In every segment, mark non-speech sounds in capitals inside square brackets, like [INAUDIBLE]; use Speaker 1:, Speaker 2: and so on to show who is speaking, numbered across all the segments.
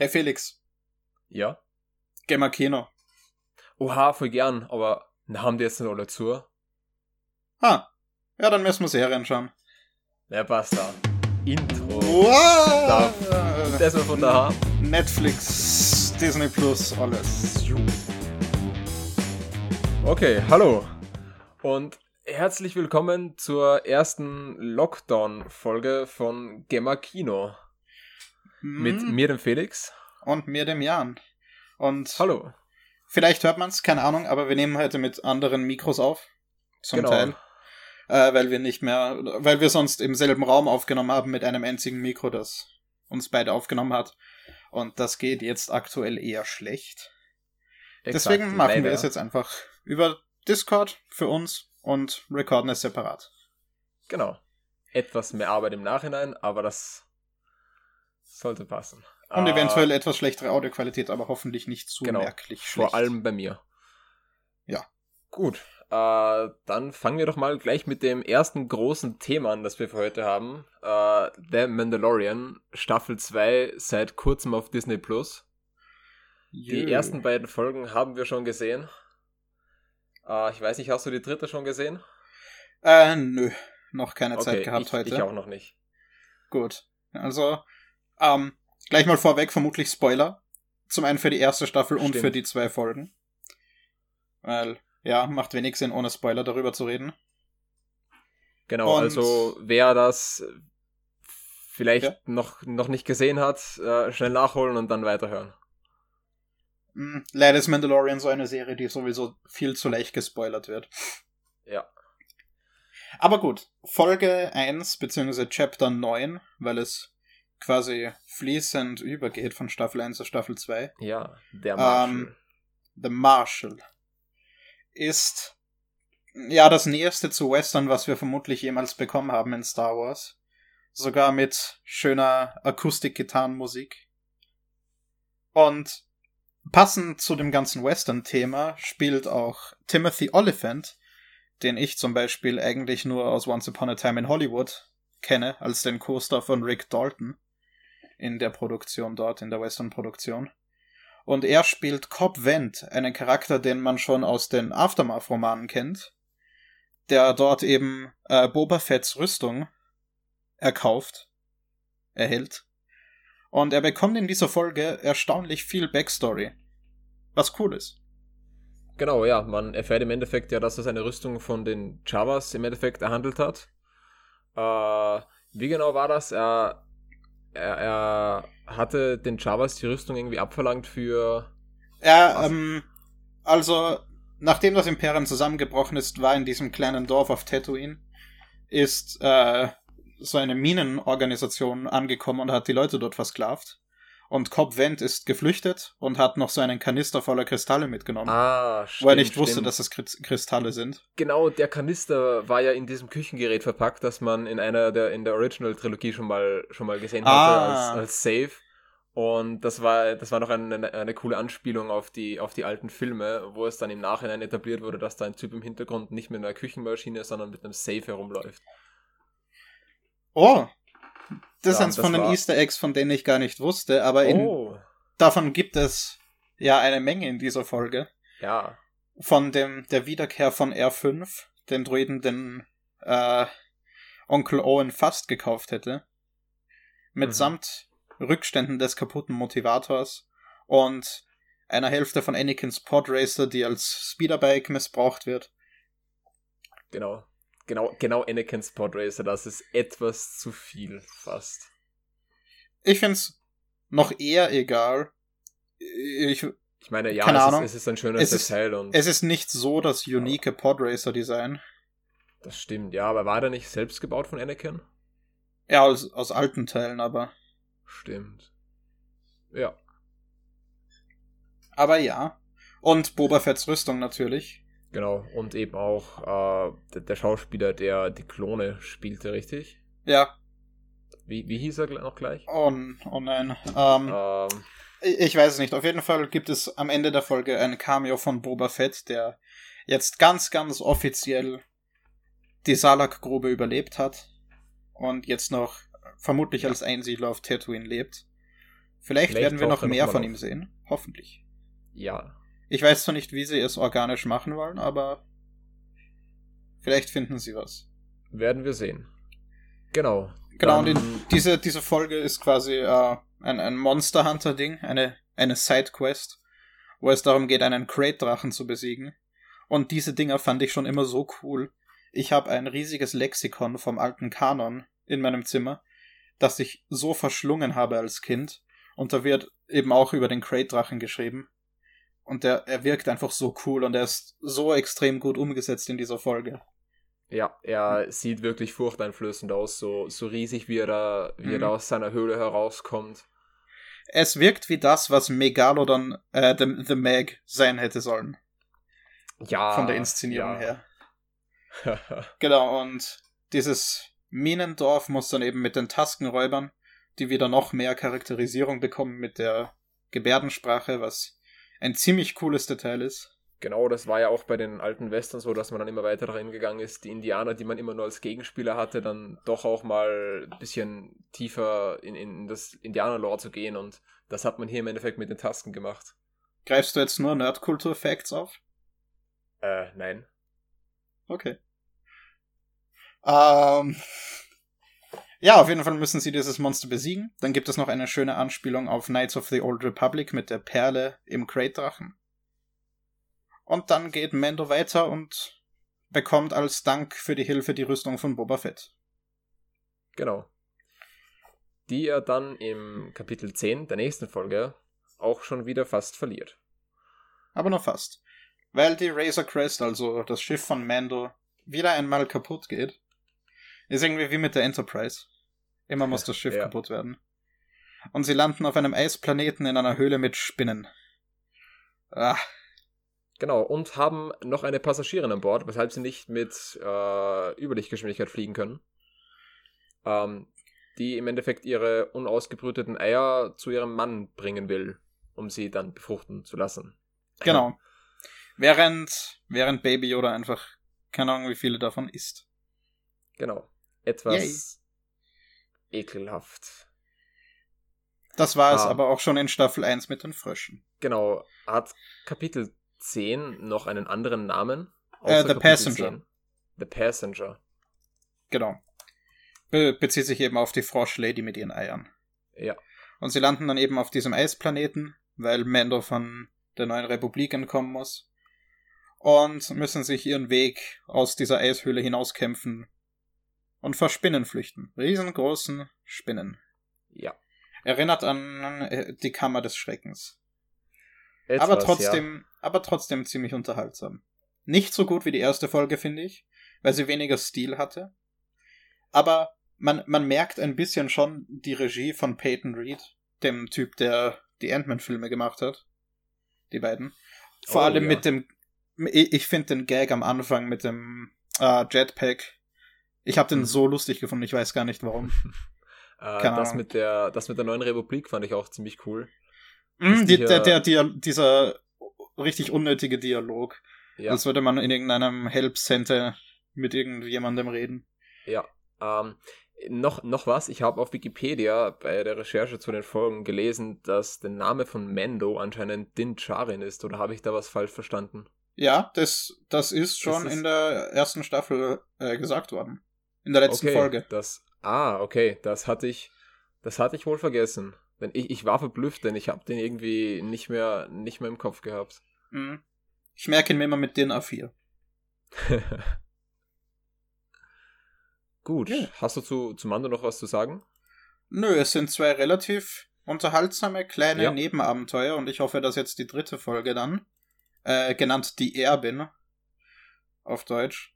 Speaker 1: Hey Felix,
Speaker 2: Ja?
Speaker 1: gehen wir Kino.
Speaker 2: Oha, voll gern, aber haben die jetzt nicht alle zu?
Speaker 1: Ha, ja, dann müssen wir Serien schauen.
Speaker 2: Ja, passt da. Intro.
Speaker 1: Wow!
Speaker 2: Das war von daheim.
Speaker 1: Netflix, Disney Plus, alles.
Speaker 2: Okay, hallo. Und herzlich willkommen zur ersten Lockdown-Folge von Gemma Kino. Mit
Speaker 1: Hm,
Speaker 2: mir, dem Felix.
Speaker 1: Und mir, dem Jan. Und
Speaker 2: Hallo.
Speaker 1: vielleicht hört man es, keine Ahnung, aber wir nehmen heute mit anderen Mikros auf. Zum
Speaker 2: Genau.
Speaker 1: Teil. Äh, weil wir nicht mehr, weil wir sonst im selben Raum aufgenommen haben mit einem einzigen Mikro, das uns beide aufgenommen hat. Und das geht jetzt aktuell eher schlecht. Deswegen
Speaker 2: Exakt,
Speaker 1: machen wir
Speaker 2: leider.
Speaker 1: es jetzt einfach über Discord für uns und recorden es separat.
Speaker 2: Genau. Etwas mehr Arbeit im Nachhinein, aber das sollte passen.
Speaker 1: Und
Speaker 2: Ah,
Speaker 1: eventuell etwas schlechtere Audioqualität, aber hoffentlich nicht zu
Speaker 2: Genau.
Speaker 1: merklich schlecht.
Speaker 2: Vor allem bei mir.
Speaker 1: Ja.
Speaker 2: Gut. Äh, dann fangen wir doch mal gleich mit dem ersten großen Thema an, das wir für heute haben. Äh, The Mandalorian, Staffel 2, seit kurzem auf Disney Plus. Die
Speaker 1: Jö.
Speaker 2: ersten beiden Folgen haben wir schon gesehen. Äh, ich weiß nicht, hast du die dritte schon gesehen?
Speaker 1: Äh, nö. Noch keine Zeit gehabt
Speaker 2: ich,
Speaker 1: heute.
Speaker 2: Ich auch noch nicht.
Speaker 1: Gut. Also, ähm, gleich mal vorweg, vermutlich Spoiler. Zum einen für die erste Staffel und
Speaker 2: Stimmt.
Speaker 1: für die zwei Folgen. Weil, ja, macht wenig Sinn, ohne Spoiler darüber zu reden.
Speaker 2: Genau,
Speaker 1: Und-
Speaker 2: also wer das vielleicht
Speaker 1: Ja.
Speaker 2: noch, noch nicht gesehen hat, äh, schnell nachholen und dann weiterhören.
Speaker 1: Hm, Leider ist Mandalorian so eine Serie, die sowieso viel zu leicht gespoilert wird.
Speaker 2: Ja.
Speaker 1: Aber gut, Folge 1 bzw. Chapter 9, weil es quasi fließend übergeht von Staffel 1 zu Staffel 2.
Speaker 2: Ja, der Marshall.
Speaker 1: Ähm, The Marshal ist ja das nächste zu Western, was wir vermutlich jemals bekommen haben in Star Wars. Sogar mit schöner Akustik-Gitarrenmusik. Und passend zu dem ganzen Western-Thema spielt auch Timothy Oliphant, den ich zum Beispiel eigentlich nur aus Once Upon a Time in Hollywood kenne, als den Co-Star von Rick Dalton in der Produktion dort, in der Western-Produktion. Und er spielt Cobb Vent, einen Charakter, den man schon aus den Aftermath-Romanen kennt, der dort eben äh, Boba Fetts Rüstung erkauft, erhält. Und er bekommt in dieser Folge erstaunlich viel Backstory. Was cool ist.
Speaker 2: Genau, ja, man erfährt im Endeffekt ja, dass er seine Rüstung von den Javas im Endeffekt erhandelt hat. Äh, wie genau war das? Er, er, er hatte den Javas die Rüstung irgendwie abverlangt für.
Speaker 1: Er,
Speaker 2: Was?
Speaker 1: ähm, also, nachdem das Imperium zusammengebrochen ist, war in diesem kleinen Dorf auf Tatooine, ist äh, so eine Minenorganisation angekommen und hat die Leute dort versklavt. Und Cobb Vent ist geflüchtet und hat noch so einen Kanister voller Kristalle mitgenommen,
Speaker 2: Ah,
Speaker 1: wo er
Speaker 2: stimmt,
Speaker 1: nicht wusste,
Speaker 2: stimmt.
Speaker 1: dass es Kri- Kristalle sind.
Speaker 2: Genau, der Kanister war ja in diesem Küchengerät verpackt, das man in einer der in der Original-Trilogie schon mal schon mal gesehen hatte
Speaker 1: Ah.
Speaker 2: als, als Safe. Und das war, das war noch eine, eine coole Anspielung auf die, auf die alten Filme, wo es dann im Nachhinein etabliert wurde, dass da ein Typ im Hintergrund nicht mit einer Küchenmaschine, sondern mit einem Safe herumläuft.
Speaker 1: Oh! Das ist
Speaker 2: Ja,
Speaker 1: eins
Speaker 2: das
Speaker 1: von den
Speaker 2: war-
Speaker 1: Easter Eggs, von denen ich gar nicht wusste, aber in,
Speaker 2: Oh,
Speaker 1: davon gibt es ja eine Menge in dieser Folge.
Speaker 2: ja.
Speaker 1: von dem der Wiederkehr von R5, den Druiden, den äh, Onkel Owen fast gekauft hätte. Mitsamt Rückständen des kaputten Motivators und einer Hälfte von Anakins Podracer, die als Speederbike missbraucht wird.
Speaker 2: Genau. Genau, genau Anakin's Podracer, das ist etwas zu viel fast.
Speaker 1: Ich find's noch eher egal. Ich,
Speaker 2: Ich meine, ja, es ist, es ist ein schönes
Speaker 1: Es ist-
Speaker 2: Detail und
Speaker 1: es ist nicht so das unique Podracer-Design.
Speaker 2: das stimmt, ja, aber war der nicht selbst gebaut von Anakin?
Speaker 1: Ja, aus, aus alten Teilen, aber.
Speaker 2: Stimmt. Ja.
Speaker 1: Aber ja. Und Boba Fetts Rüstung natürlich.
Speaker 2: Genau, und eben auch äh, der, der Schauspieler, der die Klone spielte, richtig?
Speaker 1: Ja,
Speaker 2: Wie, wie hieß er noch gleich?
Speaker 1: Oh, oh nein. Ähm,
Speaker 2: Ähm,
Speaker 1: ich weiß es nicht. Auf jeden Fall gibt es am Ende der Folge ein Cameo von Boba Fett, der jetzt ganz, ganz offiziell die Salak-Grube überlebt hat und jetzt noch vermutlich als Einsiedler auf Tatooine lebt. Vielleicht, Vielleicht werden wir noch mehr von ihm sehen. Hoffentlich.
Speaker 2: Ja.
Speaker 1: Ich weiß zwar nicht, wie sie es organisch machen wollen, aber vielleicht finden sie was.
Speaker 2: Werden wir sehen. Genau.
Speaker 1: Genau, und in, diese, diese Folge ist quasi äh, ein, ein Monster Hunter-Ding, eine, eine Sidequest, wo es darum geht, einen Crate-Drachen zu besiegen. Und diese Dinger fand ich schon immer so cool. Ich habe ein riesiges Lexikon vom alten Kanon in meinem Zimmer, das ich so verschlungen habe als Kind. Und da wird eben auch über den Crate-Drachen geschrieben. Und der, er wirkt einfach so cool und er ist so extrem gut umgesetzt in dieser Folge.
Speaker 2: Ja, er sieht wirklich furchteinflößend aus, so, so riesig, wie er, da, wie mhm. er da aus seiner Höhle herauskommt.
Speaker 1: Es wirkt wie das, was Megalodon, äh, The, The Meg sein hätte sollen.
Speaker 2: Ja.
Speaker 1: Von der Inszenierung ja. her. [LAUGHS] genau, und dieses Minendorf muss dann eben mit den Taskenräubern, die wieder noch mehr Charakterisierung bekommen mit der Gebärdensprache, was ein ziemlich cooles Detail ist.
Speaker 2: Genau, das war ja auch bei den alten Western so, dass man dann immer weiter darin gegangen ist, die Indianer, die man immer nur als Gegenspieler hatte, dann doch auch mal ein bisschen tiefer in, in das Indianer-Lore zu gehen und das hat man hier im Endeffekt mit den Tasken gemacht.
Speaker 1: Greifst du jetzt nur Nerdkultur-Facts auf?
Speaker 2: Äh, nein.
Speaker 1: Okay. Ähm. Ja, auf jeden Fall müssen sie dieses Monster besiegen. Dann gibt es noch eine schöne Anspielung auf Knights of the Old Republic mit der Perle im Crate-Drachen. Und dann geht Mando weiter und bekommt als Dank für die Hilfe die Rüstung von Boba Fett.
Speaker 2: Genau. Die er dann im Kapitel 10 der nächsten Folge auch schon wieder fast verliert.
Speaker 1: Aber nur fast. Weil die Razor Crest, also das Schiff von Mando, wieder einmal kaputt geht. Ist irgendwie wie mit der Enterprise. Immer muss das Schiff ja. kaputt werden. Und sie landen auf einem Eisplaneten in einer Höhle mit Spinnen. Ah,
Speaker 2: Genau, und haben noch eine Passagierin an Bord, weshalb sie nicht mit äh, Überlichtgeschwindigkeit fliegen können. Ähm, die im Endeffekt ihre unausgebrüteten Eier zu ihrem Mann bringen will, um sie dann befruchten zu lassen.
Speaker 1: Genau. Während, während Baby Yoda einfach, keine Ahnung, wie viele davon isst.
Speaker 2: Genau. Etwas Yay. ekelhaft.
Speaker 1: Das war es ah. aber auch schon in Staffel 1 mit den Fröschen.
Speaker 2: Genau. Hat Kapitel 10 noch einen anderen Namen?
Speaker 1: Äh, The Passenger. 10.
Speaker 2: The Passenger.
Speaker 1: Genau. Be bezieht sich eben auf die Frosch-Lady mit ihren Eiern.
Speaker 2: Ja.
Speaker 1: Und sie landen dann eben auf diesem Eisplaneten, weil Mando von der neuen Republik entkommen muss. Und müssen sich ihren Weg aus dieser Eishöhle hinauskämpfen und vor Spinnen flüchten. Riesengroßen Spinnen.
Speaker 2: Ja.
Speaker 1: Erinnert an äh, die Kammer des Schreckens. Etwas, aber trotzdem, ja. aber trotzdem ziemlich unterhaltsam. Nicht so gut wie die erste Folge, finde ich, weil sie weniger Stil hatte. Aber man, man merkt ein bisschen schon die Regie von Peyton Reed, dem Typ, der die Ant-Man-Filme gemacht hat. Die beiden. Vor oh, allem ja. mit dem, ich finde den Gag am Anfang mit dem äh, Jetpack. Ich habe den mhm. so lustig gefunden, ich weiß gar nicht warum. [LAUGHS]
Speaker 2: äh, das, mit der, das mit der neuen Republik fand ich auch ziemlich cool.
Speaker 1: Mm, die, der, der, der, dieser richtig unnötige Dialog. Ja. Als würde man in irgendeinem Help Center mit irgendjemandem reden.
Speaker 2: Ja. Ähm, noch, noch was, ich habe auf Wikipedia bei der Recherche zu den Folgen gelesen, dass der Name von Mendo anscheinend Din Charin ist, oder habe ich da was falsch verstanden?
Speaker 1: Ja, das, das ist schon das ist in der ersten Staffel äh, gesagt worden. In der letzten
Speaker 2: okay,
Speaker 1: Folge.
Speaker 2: Das, ah, okay, das hatte ich, das hatte ich wohl vergessen. Denn ich, ich war verblüfft, denn ich habe den irgendwie nicht mehr, nicht mehr im Kopf gehabt.
Speaker 1: Mhm. Ich merke ihn mir immer mit den A4. [LAUGHS]
Speaker 2: Gut. Ja. Hast du zu, zu Mando noch was zu sagen?
Speaker 1: Nö, es sind zwei relativ unterhaltsame kleine ja. Nebenabenteuer und ich hoffe, dass jetzt die dritte Folge dann, äh, genannt Die Erbin, auf Deutsch,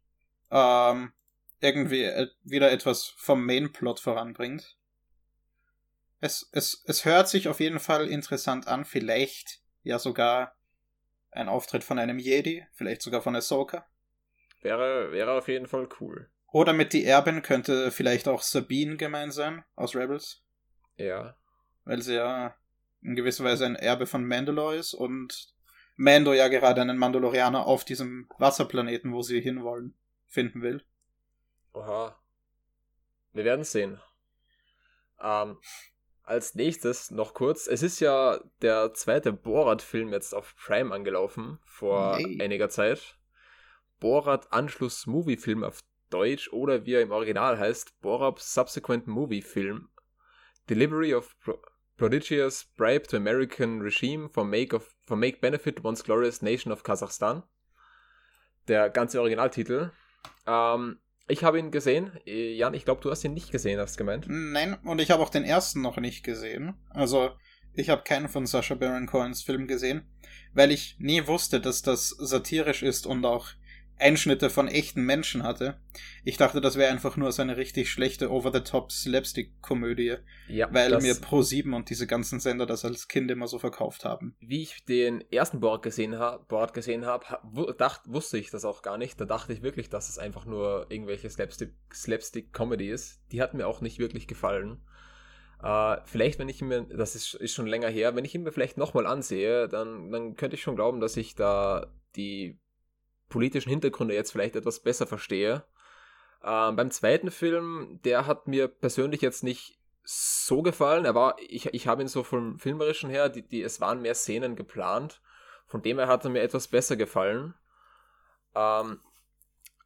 Speaker 1: ähm, irgendwie äh, wieder etwas vom Mainplot voranbringt. Es, es, es hört sich auf jeden Fall interessant an, vielleicht ja sogar ein Auftritt von einem Jedi, vielleicht sogar von Ahsoka.
Speaker 2: Wäre, wäre auf jeden Fall cool.
Speaker 1: Oder mit die Erbin könnte vielleicht auch Sabine gemein sein aus Rebels.
Speaker 2: Ja.
Speaker 1: Weil sie ja in gewisser Weise ein Erbe von Mandalore ist und Mando ja gerade einen Mandalorianer auf diesem Wasserplaneten, wo sie hinwollen, finden will.
Speaker 2: Oha. Wir werden sehen. Ähm, als nächstes noch kurz, es ist ja der zweite Borat-Film jetzt auf Prime angelaufen, vor nee. einiger Zeit. Borat Anschluss Movie Film auf Deutsch oder wie er im Original heißt, Borat Subsequent Movie Film. Delivery of Pro Prodigious Bribe to American Regime for make, of, for make Benefit Once Glorious Nation of Kasachstan. Der ganze Originaltitel. Ähm, ich habe ihn gesehen. Äh, Jan, ich glaube, du hast ihn nicht gesehen, hast du gemeint?
Speaker 1: Nein, und ich habe auch den ersten noch nicht gesehen. Also, ich habe keinen von Sasha Baron Cohens Film gesehen, weil ich nie wusste, dass das satirisch ist und auch Einschnitte von echten Menschen hatte. Ich dachte, das wäre einfach nur so eine richtig schlechte Over-the-Top Slapstick-Komödie, ja, weil mir Pro7 und diese ganzen Sender das als Kind immer so verkauft haben.
Speaker 2: Wie ich den ersten Board gesehen habe, Board gesehen habe, dacht, wusste ich das auch gar nicht. Da dachte ich wirklich, dass es einfach nur irgendwelche Slapstick-Comedy ist. Die hat mir auch nicht wirklich gefallen. Uh, vielleicht, wenn ich mir, das ist, ist schon länger her, wenn ich ihn mir vielleicht nochmal ansehe, dann, dann könnte ich schon glauben, dass ich da die politischen Hintergründe jetzt vielleicht etwas besser verstehe. Ähm, beim zweiten Film, der hat mir persönlich jetzt nicht so gefallen. Er war, ich, ich habe ihn so vom Filmerischen her, die, die, es waren mehr Szenen geplant. Von dem her hat er mir etwas besser gefallen. Ähm,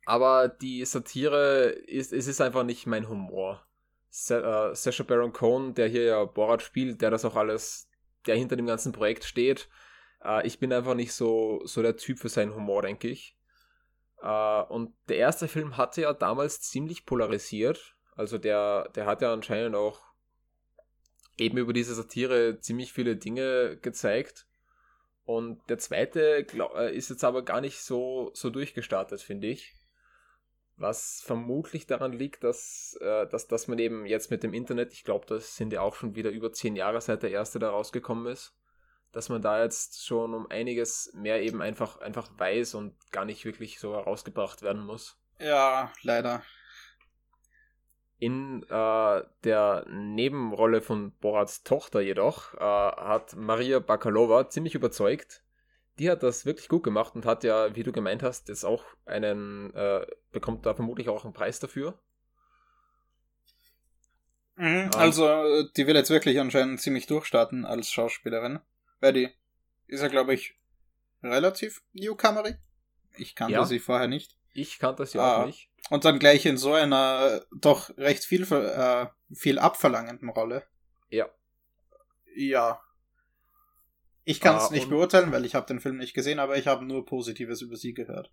Speaker 2: aber die Satire ist, es ist einfach nicht mein Humor. Sa äh, Sacha Baron Cohen, der hier ja Borat spielt, der das auch alles, der hinter dem ganzen Projekt steht. Äh, ich bin einfach nicht so, so der Typ für seinen Humor, denke ich. Uh, und der erste Film hatte ja damals ziemlich polarisiert. Also der, der hat ja anscheinend auch eben über diese Satire ziemlich viele Dinge gezeigt. Und der zweite äh, ist jetzt aber gar nicht so, so durchgestartet, finde ich. Was vermutlich daran liegt, dass, äh, dass, dass man eben jetzt mit dem Internet, ich glaube, das sind ja auch schon wieder über zehn Jahre seit der erste da rausgekommen ist, dass man da jetzt schon um einiges mehr eben einfach, einfach weiß und gar nicht wirklich so herausgebracht werden muss.
Speaker 1: Ja, leider.
Speaker 2: In äh, der Nebenrolle von Borats Tochter jedoch äh, hat Maria Bakalova ziemlich überzeugt. Die hat das wirklich gut gemacht und hat ja, wie du gemeint hast, jetzt auch einen, äh, bekommt da vermutlich auch einen Preis dafür.
Speaker 1: Mhm, also, die will jetzt wirklich anscheinend ziemlich durchstarten als Schauspielerin. Weil ist ja, glaube ich, relativ newcomerig. Ich kannte ja. sie vorher nicht.
Speaker 2: Ich kannte sie ah, auch nicht.
Speaker 1: Und dann gleich in so einer doch recht viel, äh, viel abverlangenden Rolle.
Speaker 2: Ja.
Speaker 1: Ja. Ich kann es ah, nicht beurteilen, weil ich habe den Film nicht gesehen, aber ich habe nur Positives über sie gehört.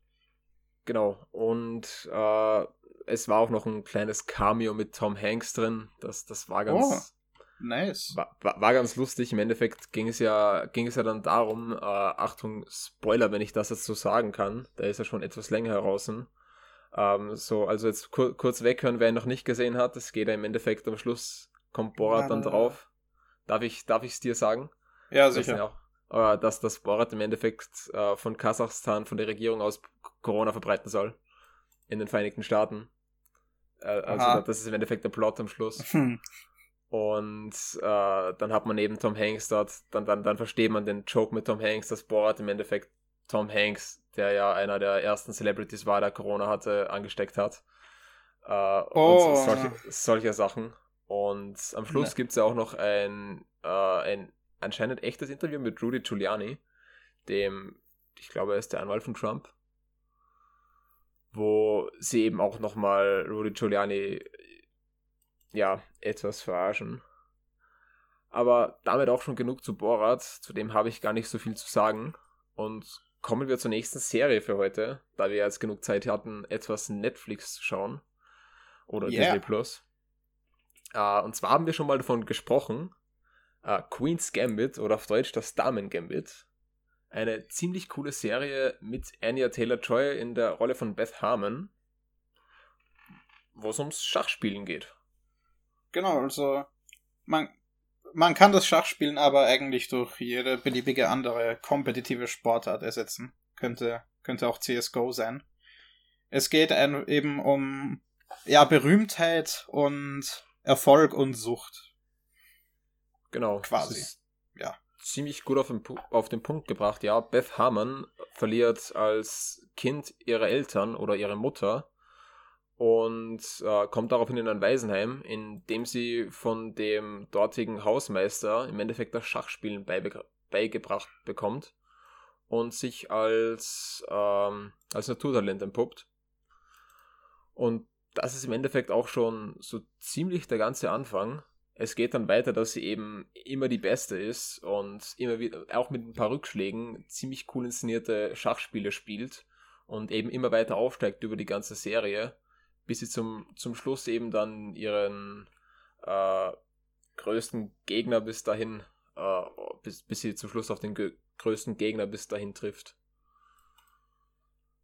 Speaker 2: Genau. Und äh, es war auch noch ein kleines Cameo mit Tom Hanks drin. Das, das war ganz, oh.
Speaker 1: Nice.
Speaker 2: War, war, war, ganz lustig. Im Endeffekt ging es ja, ging es ja dann darum, äh, Achtung, Spoiler, wenn ich das jetzt so sagen kann. Der ist ja schon etwas länger heraus. Ähm, so, also jetzt kur kurz weghören, wer ihn noch nicht gesehen hat. Es geht ja im Endeffekt am Schluss, kommt Borat dann drauf. Darf ich darf es dir sagen?
Speaker 1: Ja, sicher.
Speaker 2: Auch, äh, dass das Borat im Endeffekt äh, von Kasachstan, von der Regierung aus Corona verbreiten soll. In den Vereinigten Staaten. Äh, also Aha. das ist im Endeffekt der Plot am Schluss. Hm. [LAUGHS] Und äh, dann hat man eben Tom Hanks dort, dann, dann, dann versteht man den Joke mit Tom Hanks, dass Borat im Endeffekt Tom Hanks, der ja einer der ersten Celebrities war, der Corona hatte, angesteckt hat. Äh, oh. Und solche, solche Sachen. Und am Schluss ne. gibt es ja auch noch ein, äh, ein anscheinend echtes Interview mit Rudy Giuliani, dem, ich glaube, er ist der Anwalt von Trump, wo sie eben auch nochmal Rudy Giuliani ja, etwas verarschen. Aber damit auch schon genug zu Borat, zu dem habe ich gar nicht so viel zu sagen. Und kommen wir zur nächsten Serie für heute, da wir jetzt genug Zeit hatten, etwas Netflix zu schauen. Oder yeah. Disney Plus. Uh, und zwar haben wir schon mal davon gesprochen, uh, Queen's Gambit oder auf Deutsch das Damen Gambit. Eine ziemlich coole Serie mit Anya Taylor-Joy in der Rolle von Beth Harmon, wo es ums Schachspielen geht.
Speaker 1: Genau, also man, man kann das Schachspielen aber eigentlich durch jede beliebige andere kompetitive Sportart ersetzen. Könnte, könnte auch CSGO sein. Es geht eben um ja, Berühmtheit und Erfolg und Sucht.
Speaker 2: Genau.
Speaker 1: Quasi.
Speaker 2: ja. Ziemlich gut auf den, auf den Punkt gebracht, ja. Beth Harmon verliert als Kind ihre Eltern oder ihre Mutter und äh, kommt daraufhin in ein Waisenheim, in dem sie von dem dortigen Hausmeister im Endeffekt das Schachspielen beibe beigebracht bekommt und sich als, ähm, als Naturtalent entpuppt. Und das ist im Endeffekt auch schon so ziemlich der ganze Anfang. Es geht dann weiter, dass sie eben immer die Beste ist und immer wieder, auch mit ein paar Rückschlägen, ziemlich cool inszenierte Schachspiele spielt und eben immer weiter aufsteigt über die ganze Serie bis sie zum, zum Schluss eben dann ihren äh, größten Gegner bis dahin, äh, bis, bis sie zum Schluss auf den größten Gegner bis dahin trifft.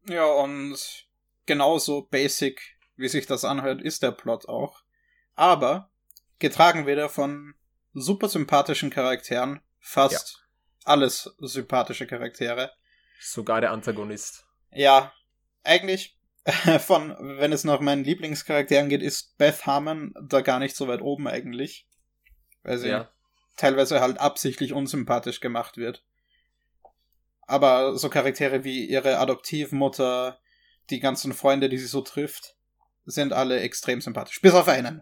Speaker 1: Ja, und genauso basic, wie sich das anhört, ist der Plot auch. Aber getragen wieder von super sympathischen Charakteren, fast ja. alles sympathische Charaktere.
Speaker 2: Sogar der Antagonist.
Speaker 1: Ja, eigentlich [LAUGHS] von, wenn es nach meinen Lieblingscharakteren geht, ist Beth Harmon da gar nicht so weit oben eigentlich. Weil sie ja. teilweise halt absichtlich unsympathisch gemacht wird. Aber so Charaktere wie ihre Adoptivmutter, die ganzen Freunde, die sie so trifft, sind alle extrem sympathisch. Bis auf einen.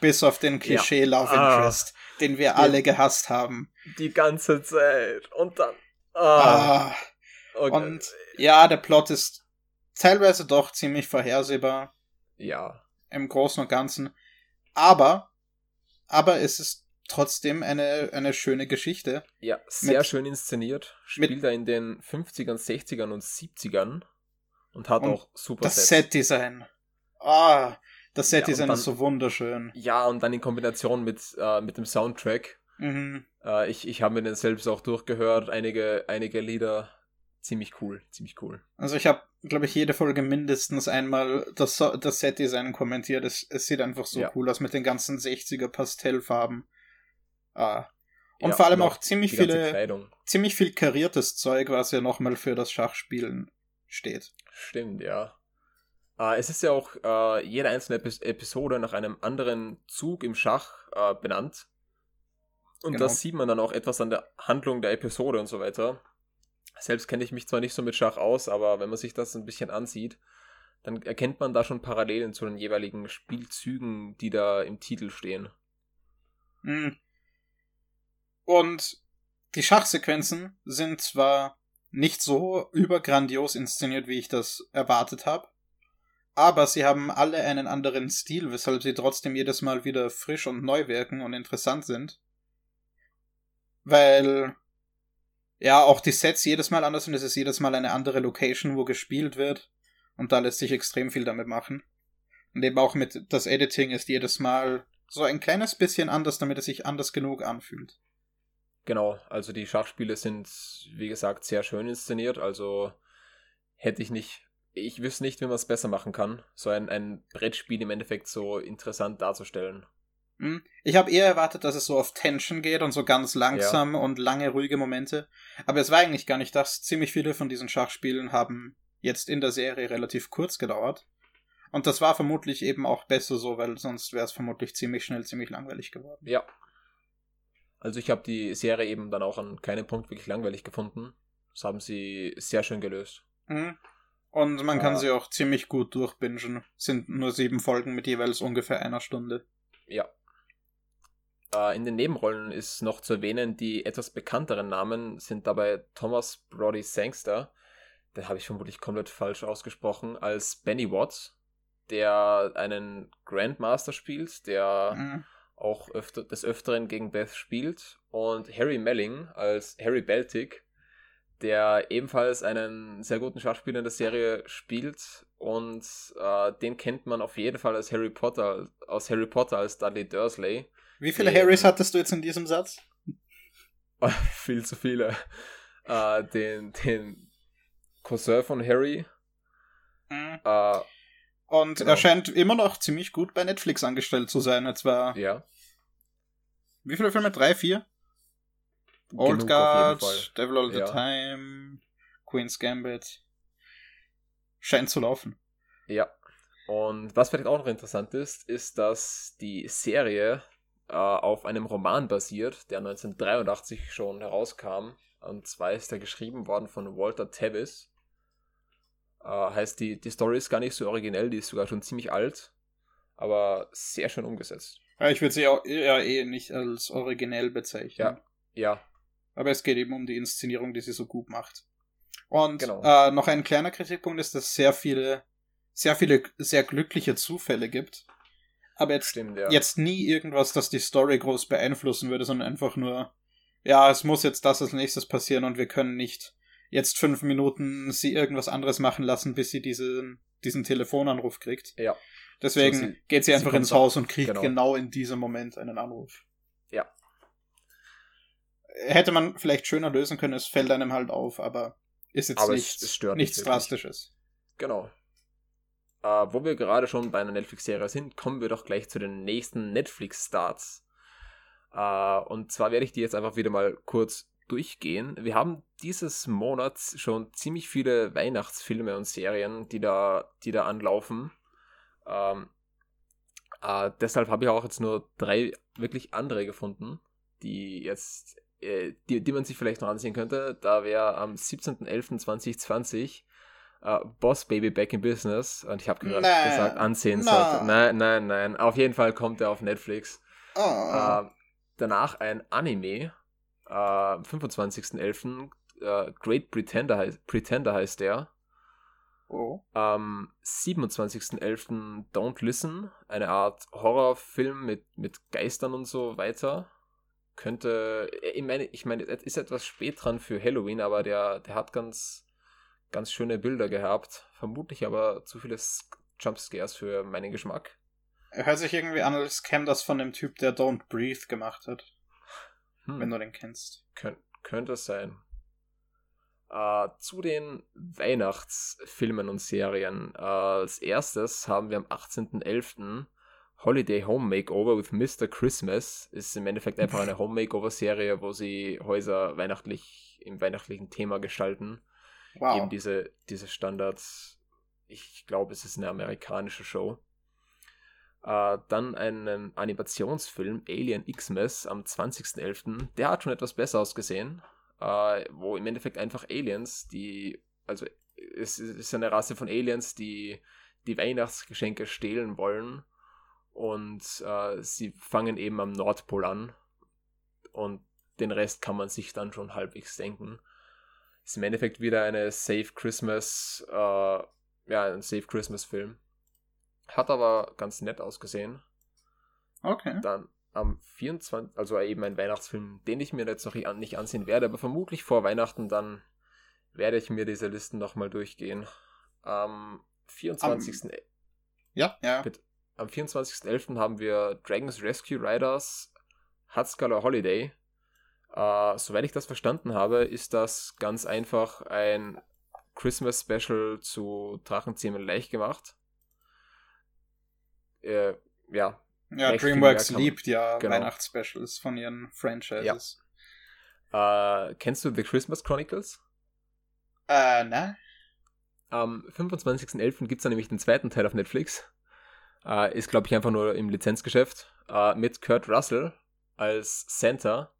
Speaker 1: Bis auf den Klischee ja. Love ah. Interest, den wir alle gehasst haben.
Speaker 2: Die ganze Zeit. Und dann. Ah.
Speaker 1: ah. Okay. Und ja, der Plot ist teilweise doch ziemlich vorhersehbar.
Speaker 2: Ja.
Speaker 1: Im Großen und Ganzen. Aber, aber es ist trotzdem eine, eine schöne Geschichte.
Speaker 2: Ja, sehr mit, schön inszeniert. Spielt er in den 50ern, 60ern und 70ern und hat und auch super
Speaker 1: Das Set-Design. Ah, das Set-Design ja, ist so wunderschön.
Speaker 2: Ja, und dann in Kombination mit, äh, mit dem Soundtrack.
Speaker 1: Mhm.
Speaker 2: Äh, ich ich habe mir den selbst auch durchgehört, einige, einige Lieder ziemlich cool, ziemlich cool.
Speaker 1: Also ich habe, glaube ich, jede Folge mindestens einmal das, das Set-Design kommentiert. Es, es sieht einfach so ja. cool aus mit den ganzen 60er Pastellfarben. Ah. Und ja, vor allem auch ziemlich viele, ziemlich viel kariertes Zeug, was ja nochmal für das Schachspielen steht.
Speaker 2: Stimmt, ja. Äh, es ist ja auch äh, jede einzelne Epis Episode nach einem anderen Zug im Schach äh, benannt. Und genau. das sieht man dann auch etwas an der Handlung der Episode und so weiter. Selbst kenne ich mich zwar nicht so mit Schach aus, aber wenn man sich das ein bisschen ansieht, dann erkennt man da schon Parallelen zu den jeweiligen Spielzügen, die da im Titel stehen.
Speaker 1: Hm. Und die Schachsequenzen sind zwar nicht so übergrandios inszeniert, wie ich das erwartet habe, aber sie haben alle einen anderen Stil, weshalb sie trotzdem jedes Mal wieder frisch und neu wirken und interessant sind. Weil ja, auch die Sets jedes Mal anders und es ist jedes Mal eine andere Location, wo gespielt wird. Und da lässt sich extrem viel damit machen. Und eben auch mit das Editing ist jedes Mal so ein kleines bisschen anders, damit es sich anders genug anfühlt.
Speaker 2: Genau, also die Schachspiele sind, wie gesagt, sehr schön inszeniert. Also hätte ich nicht, ich wüsste nicht, wie man es besser machen kann, so ein, ein Brettspiel im Endeffekt so interessant darzustellen.
Speaker 1: Hm? Ich habe eher erwartet, dass es so auf Tension geht und so ganz langsam ja. und lange ruhige Momente. Aber es war eigentlich gar nicht das. Ziemlich viele von diesen Schachspielen haben jetzt in der Serie relativ kurz gedauert. Und das war vermutlich eben auch besser so, weil sonst wäre es vermutlich ziemlich schnell ziemlich langweilig geworden.
Speaker 2: Ja. Also ich habe die Serie eben dann auch an keinem Punkt wirklich langweilig gefunden. Das haben sie sehr schön gelöst.
Speaker 1: Mhm. Und man kann sie auch ziemlich gut durchbingen. Sind nur sieben Folgen mit jeweils ungefähr einer Stunde.
Speaker 2: Ja, in den Nebenrollen ist noch zu erwähnen, die etwas bekannteren Namen sind dabei Thomas Brody Sangster, den habe ich vermutlich komplett falsch ausgesprochen, als Benny Watts, der einen Grandmaster spielt, der mhm. auch öfter, des Öfteren gegen Beth spielt, und Harry Melling als Harry Beltic, der ebenfalls einen sehr guten Schauspieler in der Serie spielt und äh, den kennt man auf jeden Fall als Harry Potter, aus Harry Potter als Dudley Dursley.
Speaker 1: Wie viele ähm, Harrys hattest du jetzt in diesem Satz? [LAUGHS]
Speaker 2: viel zu viele. Äh, den, den Cousin von Harry.
Speaker 1: Mhm. Äh, und genau. er scheint immer noch ziemlich gut bei Netflix angestellt zu sein. Etwa.
Speaker 2: Ja.
Speaker 1: Wie viele Filme? Drei, vier? Old Guard, Devil All the ja. Time, Queen's Gambit. Scheint zu laufen.
Speaker 2: Ja. Und was vielleicht auch noch interessant ist, ist, dass die Serie äh, auf einem Roman basiert, der 1983 schon herauskam. Und zwar ist er geschrieben worden von Walter Tevis. Äh, heißt, die, die Story ist gar nicht so originell, die ist sogar schon ziemlich alt, aber sehr schön umgesetzt.
Speaker 1: Ja, ich würde sie auch eher eh nicht als originell bezeichnen.
Speaker 2: Ja, ja.
Speaker 1: Aber es geht eben um die Inszenierung, die sie so gut macht. Und
Speaker 2: Genau.
Speaker 1: äh, noch ein kleiner Kritikpunkt ist, dass es sehr viele, sehr viele sehr glückliche Zufälle gibt. Aber jetzt,
Speaker 2: Stimmt, ja.
Speaker 1: jetzt nie irgendwas, das die Story groß beeinflussen würde, sondern einfach nur, ja, es muss jetzt das als nächstes passieren und wir können nicht jetzt fünf Minuten sie irgendwas anderes machen lassen, bis sie diesen, diesen Telefonanruf kriegt.
Speaker 2: Ja.
Speaker 1: Deswegen
Speaker 2: So, sie-
Speaker 1: geht sie
Speaker 2: sie
Speaker 1: einfach
Speaker 2: kommt
Speaker 1: ins Haus und kriegt
Speaker 2: genau.
Speaker 1: genau. in diesem Moment einen Anruf.
Speaker 2: Ja.
Speaker 1: Hätte man vielleicht schöner lösen können, es fällt einem halt auf, aber ist jetzt
Speaker 2: Aber
Speaker 1: nichts, nichts
Speaker 2: nicht.
Speaker 1: Drastisches.
Speaker 2: Genau. Äh, wo wir gerade schon bei einer Netflix-Serie sind, kommen wir doch gleich zu den nächsten Netflix-Starts. Äh, und zwar werde ich die jetzt einfach wieder mal kurz durchgehen. Wir haben dieses Monat schon ziemlich viele Weihnachtsfilme und Serien, die da, die da anlaufen. Ähm, äh, deshalb habe ich auch jetzt nur drei wirklich andere gefunden, die jetzt, äh, die, die man sich vielleicht noch ansehen könnte. Da wäre am 17.11.2020 äh, Boss Baby Back in Business. Und ich habe gerade gesagt, ansehen
Speaker 1: Nein.
Speaker 2: sollte. Nein, nein, nein. Auf jeden Fall kommt er auf Netflix.
Speaker 1: Oh.
Speaker 2: Äh, danach ein Anime. Äh, 25.11. Äh, Great Pretender, heißt- Pretender heißt der.
Speaker 1: oh.
Speaker 2: Am 27.11. Don't Listen, eine Art Horrorfilm mit, mit Geistern und so weiter. Könnte, ich meine, ich meine, es ist etwas spät dran für Halloween, aber der, der hat ganz, ganz schöne Bilder gehabt. Vermutlich aber zu viele Jumpscares für meinen Geschmack.
Speaker 1: Er hört sich irgendwie an, als käme das von dem Typ, der Don't Breathe gemacht hat,
Speaker 2: Hm.
Speaker 1: wenn du den kennst.
Speaker 2: Kön könnte es sein. Äh, zu den Weihnachtsfilmen und Serien. Äh, als erstes haben wir am 18.11. Holiday Home Makeover with Mr. Christmas. Ist im Endeffekt einfach eine [LAUGHS] Home Makeover-Serie, wo sie Häuser weihnachtlich im weihnachtlichen Thema gestalten.
Speaker 1: Wow.
Speaker 2: Eben diese, diese Standards. Ich glaube, es ist eine amerikanische Show. Äh, dann einen Animationsfilm, Alien Xmas, am 20.11. Der hat schon etwas besser ausgesehen. Äh, wo im Endeffekt einfach Aliens, die, also es ist eine Rasse von Aliens, die die Weihnachtsgeschenke stehlen wollen. Und äh, sie fangen eben am Nordpol an. Und den Rest kann man sich dann schon halbwegs denken. Ist im Endeffekt wieder eine Safe Christmas, äh, ja, ein Safe Christmas Film. Hat aber ganz nett ausgesehen.
Speaker 1: Okay.
Speaker 2: Dann am 24, also eben ein Weihnachtsfilm, den ich mir jetzt noch nicht an- nicht ansehen werde, aber vermutlich vor Weihnachten dann werde ich mir diese Listen nochmal durchgehen. Am 24.
Speaker 1: Ja, ja.
Speaker 2: Bitte. Am 24.11. haben wir Dragons Rescue Riders Hatzkaler Holiday. Äh, soweit ich das verstanden habe, ist das ganz einfach ein Christmas Special zu Drachenzähmen leicht gemacht. Äh, ja,
Speaker 1: Ja, DreamWorks liebt ja
Speaker 2: genau.
Speaker 1: Weihnachtsspecials von ihren Franchises.
Speaker 2: äh, kennst du The Christmas Chronicles?
Speaker 1: Äh, ne?
Speaker 2: Am 25.11. gibt es dann nämlich den zweiten Teil auf Netflix. Äh, ist, glaube ich, einfach nur im Lizenzgeschäft. Mit Kurt Russell als Santa.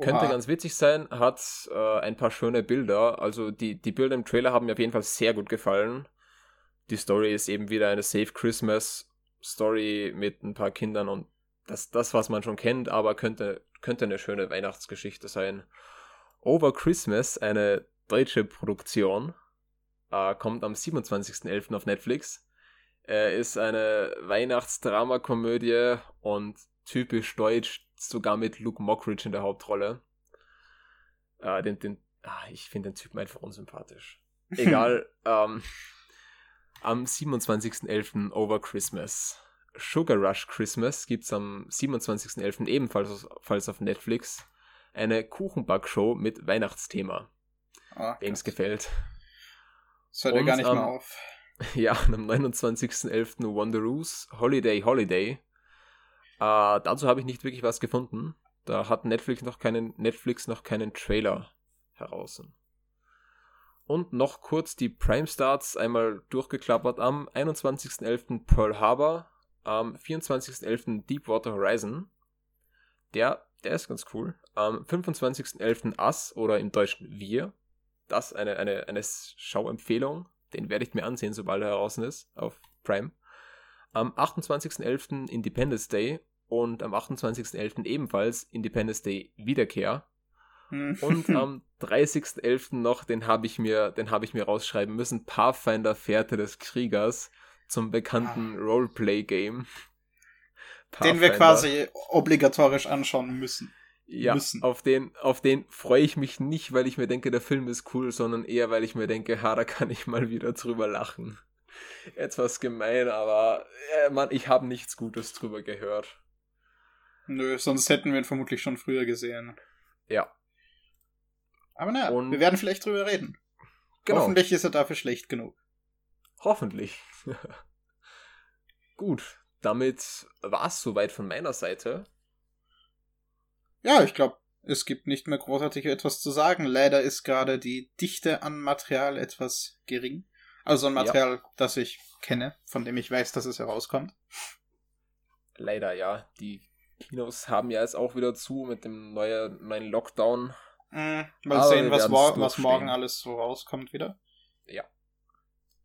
Speaker 2: Könnte
Speaker 1: Oha.
Speaker 2: ganz witzig sein, hat äh, ein paar schöne Bilder. Also die, die Bilder im Trailer haben mir auf jeden Fall sehr gut gefallen. Die Story ist eben wieder eine Safe Christmas Story mit ein paar Kindern und das, das was man schon kennt, aber könnte, könnte eine schöne Weihnachtsgeschichte sein. Over Christmas, eine deutsche Produktion, äh, kommt am 27.11. auf Netflix. Äh, ist eine Weihnachtsdramakomödie und typisch deutsch, sogar mit Luke Mockridge in der Hauptrolle. Äh, den, den, ah, ich finde den Typen einfach unsympathisch. [LAUGHS] Egal. ähm, am 27.11. Over Christmas. Sugar Rush Christmas gibt es am 27.11. ebenfalls falls auf Netflix. Eine Kuchenbackshow mit Weihnachtsthema.
Speaker 1: Oh,
Speaker 2: Wem es gefällt.
Speaker 1: Das hört ja gar nicht
Speaker 2: ähm,
Speaker 1: mehr auf. [LAUGHS]
Speaker 2: Ja, am 29.11. Wanderoos Holiday Holiday. Äh, dazu habe ich nicht wirklich was gefunden. Da hat Netflix noch keinen, Netflix noch keinen Trailer heraus. Und noch kurz die Prime Starts einmal durchgeklappert. Am 21.11. Pearl Harbor, am 24.11. Deepwater Horizon. Der, der ist ganz cool. Am 25.11. Us oder im Deutschen Wir. Das eine, eine, eine Schauempfehlung. Den werde ich mir ansehen, sobald er draußen ist, auf Prime. Am 28.11. Independence Day und am 28.11. ebenfalls Independence Day Wiederkehr. Hm. Und [LAUGHS] am 30.11. noch, den habe ich mir, den habe ich mir rausschreiben müssen, Pathfinder Fährte des Kriegers zum bekannten ah. Roleplay-Game.
Speaker 1: Den wir quasi obligatorisch anschauen müssen.
Speaker 2: Ja, müssen. auf den, auf den freue ich mich nicht, weil ich mir denke, der Film ist cool, sondern eher, weil ich mir denke, ha, da kann ich mal wieder drüber lachen. [LAUGHS] Etwas gemein, aber äh, Mann, ich habe nichts Gutes drüber gehört.
Speaker 1: Nö, sonst hätten wir ihn vermutlich schon früher gesehen.
Speaker 2: Ja.
Speaker 1: Aber naja, Und wir werden vielleicht drüber reden. Genau. Hoffentlich ist er dafür schlecht genug.
Speaker 2: Hoffentlich. [LAUGHS] Gut, damit war es soweit von meiner Seite.
Speaker 1: Ja, ich glaube, es gibt nicht mehr großartig etwas zu sagen. Leider ist gerade die Dichte an Material etwas gering. Also ein Material, ja. das ich kenne, von dem ich weiß, dass es herauskommt.
Speaker 2: Leider, ja. Die Kinos haben ja jetzt auch wieder zu mit dem neuen, neuen Lockdown.
Speaker 1: Mm, mal Aber sehen, was, was morgen alles so rauskommt wieder.
Speaker 2: Ja.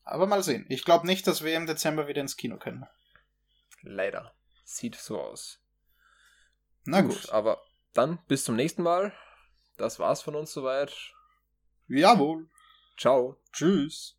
Speaker 1: Aber mal sehen. Ich glaube nicht, dass wir im Dezember wieder ins Kino können.
Speaker 2: Leider. Sieht so aus.
Speaker 1: Na gut. gut.
Speaker 2: Aber dann bis zum nächsten Mal. Das war's von uns soweit.
Speaker 1: Jawohl.
Speaker 2: Ciao.
Speaker 1: Tschüss.